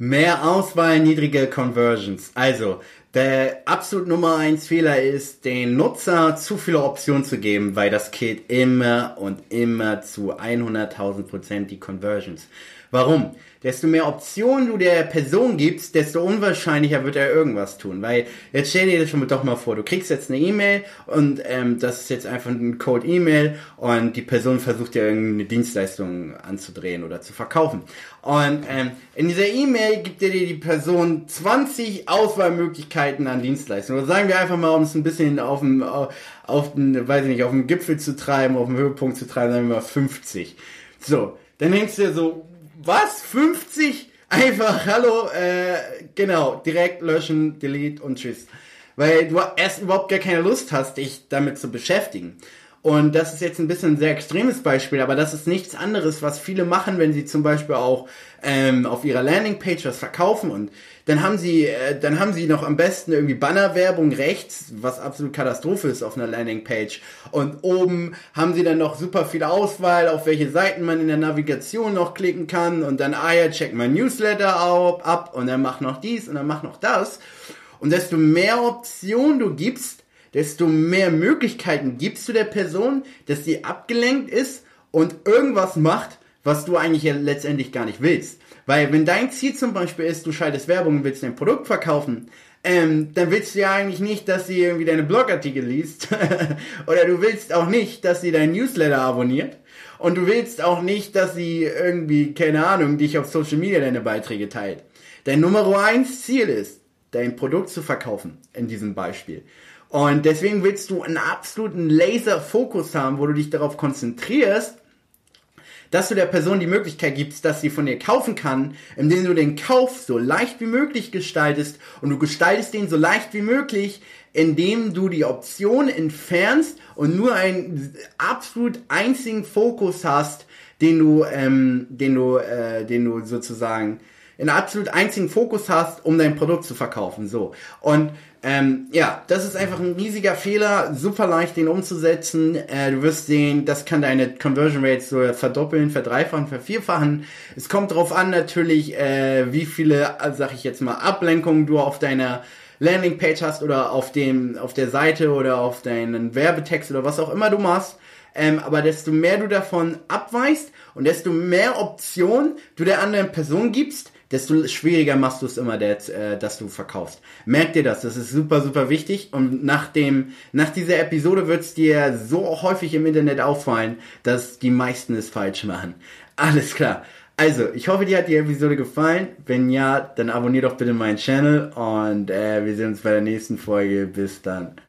Mehr Auswahl, niedrige Conversions. Also, der absolut Nummer eins Fehler ist, den Nutzer zu viele Optionen zu geben, weil das killt immer und immer zu 100.000 Prozent die Conversions. Warum? Desto mehr Optionen du der Person gibst, desto unwahrscheinlicher wird er irgendwas tun. Weil jetzt stell dir das schon mal doch mal vor, du kriegst jetzt eine E-Mail und ähm, das ist jetzt einfach ein Code-E-Mail und die Person versucht dir irgendeine Dienstleistung anzudrehen oder zu verkaufen. Und ähm, in dieser E-Mail gibt dir die Person 20 Auswahlmöglichkeiten an Dienstleistungen. Oder sagen wir einfach mal, um es ein bisschen auf dem, auf den, weiß ich nicht, auf dem Gipfel zu treiben, auf dem Höhepunkt zu treiben, sagen wir mal 50. So, dann denkst du dir so, was? 50? Einfach, hallo, äh, genau, direkt löschen, delete und tschüss. Weil du erst überhaupt gar keine Lust hast, dich damit zu beschäftigen. Und das ist jetzt ein bisschen ein sehr extremes Beispiel, aber das ist nichts anderes, was viele machen, wenn sie zum Beispiel auch ähm, auf ihrer Landingpage was verkaufen und dann haben sie, äh, dann haben sie noch am besten irgendwie Bannerwerbung rechts, was absolut Katastrophe ist auf einer Landingpage. Und oben haben sie dann noch super viel Auswahl, auf welche Seiten man in der Navigation noch klicken kann und dann, ah ja, check mein Newsletter ab und dann mach noch dies und dann mach noch das. Und desto mehr Optionen du gibst, desto mehr Möglichkeiten gibst du der Person, dass sie abgelenkt ist und irgendwas macht, was du eigentlich ja letztendlich gar nicht willst. Weil wenn dein Ziel zum Beispiel ist, du schaltest Werbung und willst dein Produkt verkaufen, ähm, dann willst du ja eigentlich nicht, dass sie irgendwie deine Blogartikel liest. Oder du willst auch nicht, dass sie dein Newsletter abonniert. Und du willst auch nicht, dass sie irgendwie, keine Ahnung, dich auf Social Media deine Beiträge teilt. Dein Nummer eins Ziel ist, dein Produkt zu verkaufen, in diesem Beispiel. Und deswegen willst du einen absoluten Laser-Fokus haben, wo du dich darauf konzentrierst, dass du der Person die Möglichkeit gibst, dass sie von dir kaufen kann, indem du den Kauf so leicht wie möglich gestaltest und du gestaltest den so leicht wie möglich, indem du die Option entfernst und nur einen absolut einzigen Fokus hast, den du, ähm, den du, äh, den du sozusagen einen absolut einzigen Fokus hast, um dein Produkt zu verkaufen. So und ähm, ja, das ist einfach ein riesiger Fehler, super leicht den umzusetzen. Äh, du wirst sehen, das kann deine Conversion Rates so verdoppeln, verdreifachen, vervierfachen. Es kommt darauf an natürlich, äh, wie viele, sag ich jetzt mal, Ablenkungen du auf deiner Landingpage hast oder auf dem, auf der Seite oder auf deinen Werbetext oder was auch immer du machst. Ähm, aber desto mehr du davon abweichst und desto mehr Optionen du der anderen Person gibst, desto schwieriger machst du es immer, dass, äh, dass du verkaufst. Merk dir das, das ist super, super wichtig. Und nach dem, nach dieser Episode wird es dir so häufig im Internet auffallen, dass die meisten es falsch machen. Alles klar. Also, ich hoffe, dir hat die Episode gefallen. Wenn ja, dann abonnier doch bitte meinen Channel und äh, wir sehen uns bei der nächsten Folge. Bis dann.